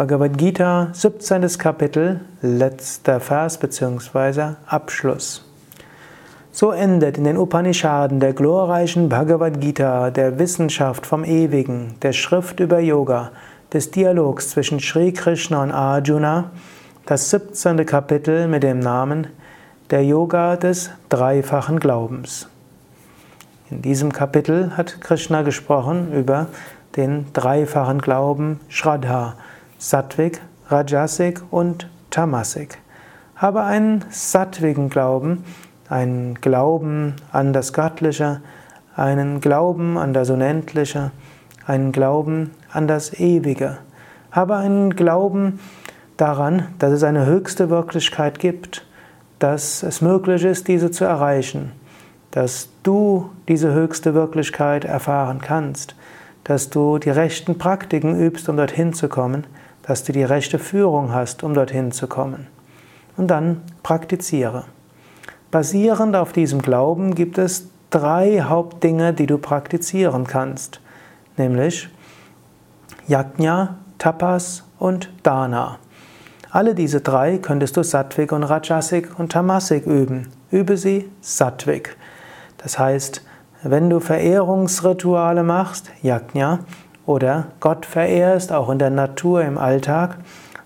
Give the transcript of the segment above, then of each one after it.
Bhagavad Gita, 17. Kapitel, letzter Vers bzw. Abschluss. So endet in den Upanishaden der glorreichen Bhagavad Gita, der Wissenschaft vom Ewigen, der Schrift über Yoga, des Dialogs zwischen Sri Krishna und Arjuna, das 17. Kapitel mit dem Namen Der Yoga des dreifachen Glaubens. In diesem Kapitel hat Krishna gesprochen über den dreifachen Glauben Shraddha, Sattvik, Rajasik und Tamasik. Habe einen sattwigen Glauben, einen Glauben an das Göttliche, einen Glauben an das Unendliche, einen Glauben an das Ewige. Habe einen Glauben daran, dass es eine höchste Wirklichkeit gibt, dass es möglich ist, diese zu erreichen, dass du diese höchste Wirklichkeit erfahren kannst, dass du die rechten Praktiken übst, um dorthin zu kommen, dass du die rechte Führung hast, um dorthin zu kommen. Und dann praktiziere. Basierend auf diesem Glauben gibt es drei Hauptdinge, die du praktizieren kannst, nämlich Yajna, Tapas und Dana. Alle diese drei könntest du Sattvik und Rajasik und Tamasik üben. Übe sie Sattvik. Das heißt, wenn du Verehrungsrituale machst, Yajna, oder Gott verehrst, auch in der Natur, im Alltag,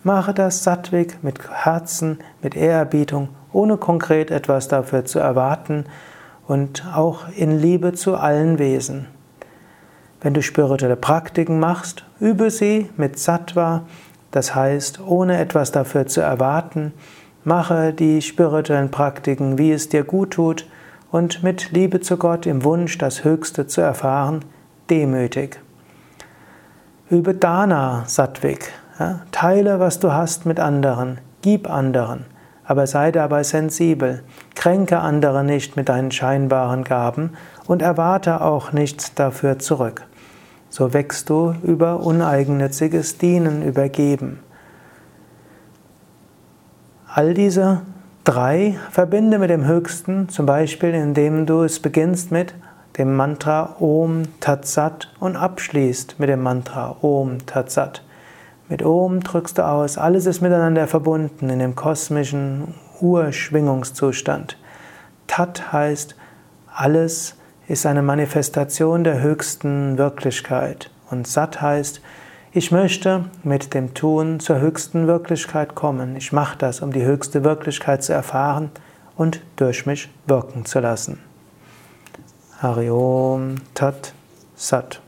mache das sattwig mit Herzen, mit Ehrerbietung, ohne konkret etwas dafür zu erwarten und auch in Liebe zu allen Wesen. Wenn du spirituelle Praktiken machst, übe sie mit Sattva, das heißt, ohne etwas dafür zu erwarten, mache die spirituellen Praktiken, wie es dir gut tut und mit Liebe zu Gott im Wunsch, das Höchste zu erfahren, demütig. Übe Dana Sattvik. Ja, teile, was du hast mit anderen. Gib anderen. Aber sei dabei sensibel. Kränke andere nicht mit deinen scheinbaren Gaben und erwarte auch nichts dafür zurück. So wächst du über uneigennütziges Dienen, übergeben. All diese drei verbinde mit dem Höchsten, zum Beispiel indem du es beginnst mit dem Mantra Om Tat Sat und abschließt mit dem Mantra Om Tat Sat. Mit Om drückst du aus, alles ist miteinander verbunden in dem kosmischen Urschwingungszustand. Tat heißt, alles ist eine Manifestation der höchsten Wirklichkeit. Und Sat heißt, ich möchte mit dem Tun zur höchsten Wirklichkeit kommen. Ich mache das, um die höchste Wirklichkeit zu erfahren und durch mich wirken zu lassen. Hari Om Tat Sat.